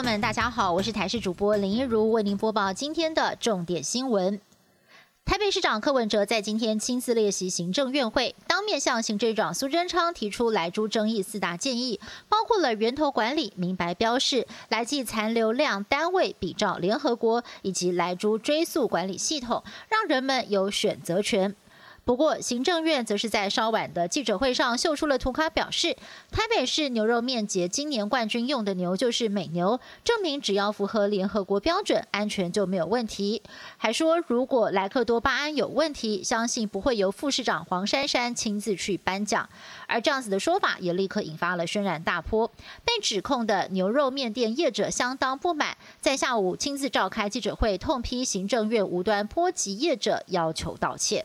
友们，大家好，我是台视主播林一如，为您播报今天的重点新闻。台北市长柯文哲在今天亲自列席行政院会，当面向行政长苏贞昌提出来猪争议四大建议，包括了源头管理、明白标示、来计残留量单位比照联合国，以及来猪追溯管理系统，让人们有选择权。不过，行政院则是在稍晚的记者会上秀出了图卡，表示台北市牛肉面节今年冠军用的牛就是美牛，证明只要符合联合国标准，安全就没有问题。还说如果莱克多巴胺有问题，相信不会由副市长黄珊珊亲自去颁奖。而这样子的说法也立刻引发了轩然大波，被指控的牛肉面店业者相当不满，在下午亲自召开记者会，痛批行政院无端波及业者，要求道歉。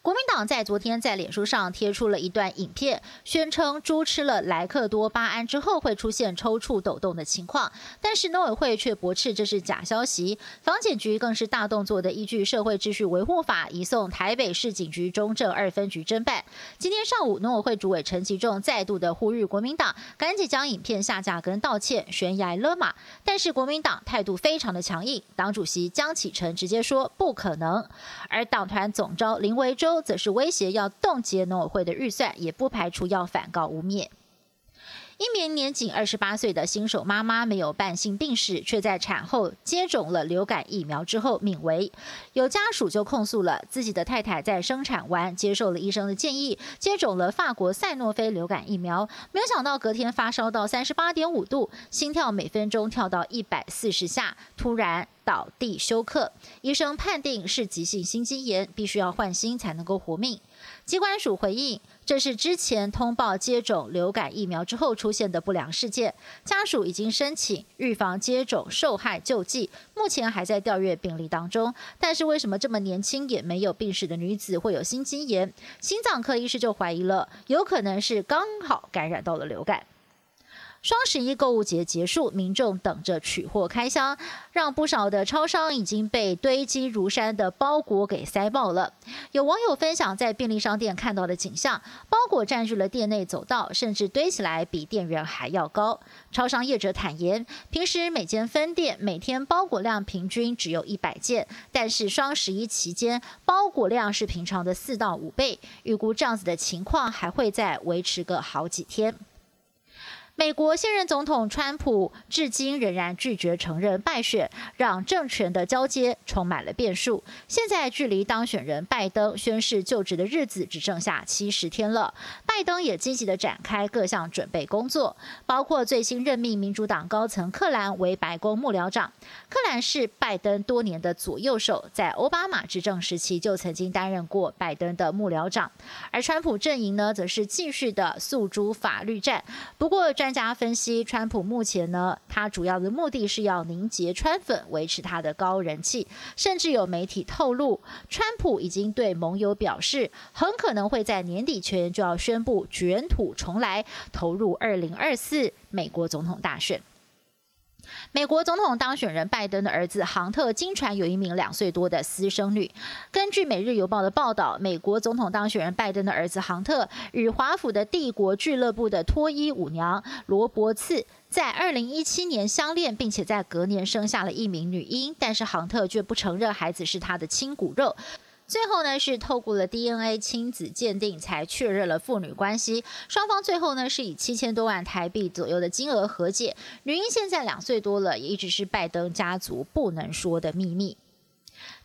国民党在昨天在脸书上贴出了一段影片，宣称猪吃了莱克多巴胺之后会出现抽搐、抖动的情况，但是农委会却驳斥这是假消息。防检局更是大动作的依据《社会秩序维护法》移送台北市警局中正二分局侦办。今天上午，农委会主委陈其仲再度的呼吁国民党赶紧将影片下架跟道歉，悬崖勒马。但是国民党态度非常的强硬，党主席江启臣直接说不可能，而党团总召林维洲。则是威胁要冻结农委会的预算，也不排除要反告污蔑。一名年仅二十八岁的新手妈妈没有慢性病史，却在产后接种了流感疫苗之后命危。有家属就控诉了自己的太太在生产完接受了医生的建议，接种了法国赛诺菲流感疫苗，没有想到隔天发烧到三十八点五度，心跳每分钟跳到一百四十下，突然倒地休克。医生判定是急性心肌炎，必须要换心才能够活命。机关署回应，这是之前通报接种流感疫苗之后出现的不良事件，家属已经申请预防接种受害救济，目前还在调阅病例当中。但是为什么这么年轻也没有病史的女子会有心肌炎？心脏科医师就怀疑了，有可能是刚好感染到了流感。双十一购物节结束，民众等着取货开箱，让不少的超商已经被堆积如山的包裹给塞爆了。有网友分享在便利商店看到的景象，包裹占据了店内走道，甚至堆起来比店员还要高。超商业者坦言，平时每间分店每天包裹量平均只有一百件，但是双十一期间包裹量是平常的四到五倍，预估这样子的情况还会再维持个好几天。美国现任总统川普至今仍然拒绝承认败选，让政权的交接充满了变数。现在距离当选人拜登宣誓就职的日子只剩下七十天了，拜登也积极的展开各项准备工作，包括最新任命民主党高层克兰为白宫幕僚长。克兰是拜登多年的左右手，在奥巴马执政时期就曾经担任过拜登的幕僚长。而川普阵营呢，则是继续的诉诸法律战。不过专专家分析，川普目前呢，他主要的目的是要凝结川粉，维持他的高人气。甚至有媒体透露，川普已经对盟友表示，很可能会在年底前就要宣布卷土重来，投入二零二四美国总统大选。美国总统当选人拜登的儿子杭特经传有一名两岁多的私生女。根据《每日邮报》的报道，美国总统当选人拜登的儿子杭特与华府的帝国俱乐部的脱衣舞娘罗伯茨在二零一七年相恋，并且在隔年生下了一名女婴，但是杭特却不承认孩子是他的亲骨肉。最后呢，是透过了 DNA 亲子鉴定才确认了父女关系。双方最后呢，是以七千多万台币左右的金额和解。女婴现在两岁多了，也一直是拜登家族不能说的秘密。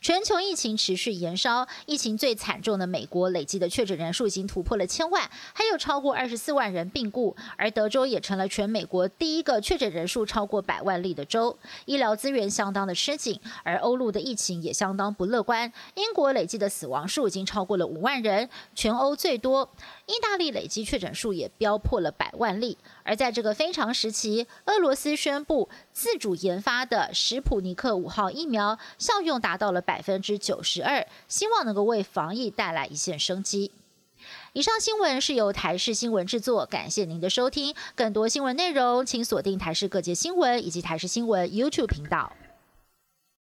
全球疫情持续延烧，疫情最惨重的美国累计的确诊人数已经突破了千万，还有超过二十四万人病故，而德州也成了全美国第一个确诊人数超过百万例的州，医疗资源相当的吃紧，而欧陆的疫情也相当不乐观，英国累计的死亡数已经超过了五万人，全欧最多，意大利累计确诊数也飙破了百万例。而在这个非常时期，俄罗斯宣布自主研发的史普尼克五号疫苗效用达到了百分之九十二，希望能够为防疫带来一线生机。以上新闻是由台视新闻制作，感谢您的收听。更多新闻内容，请锁定台视各界新闻以及台视新闻 YouTube 频道。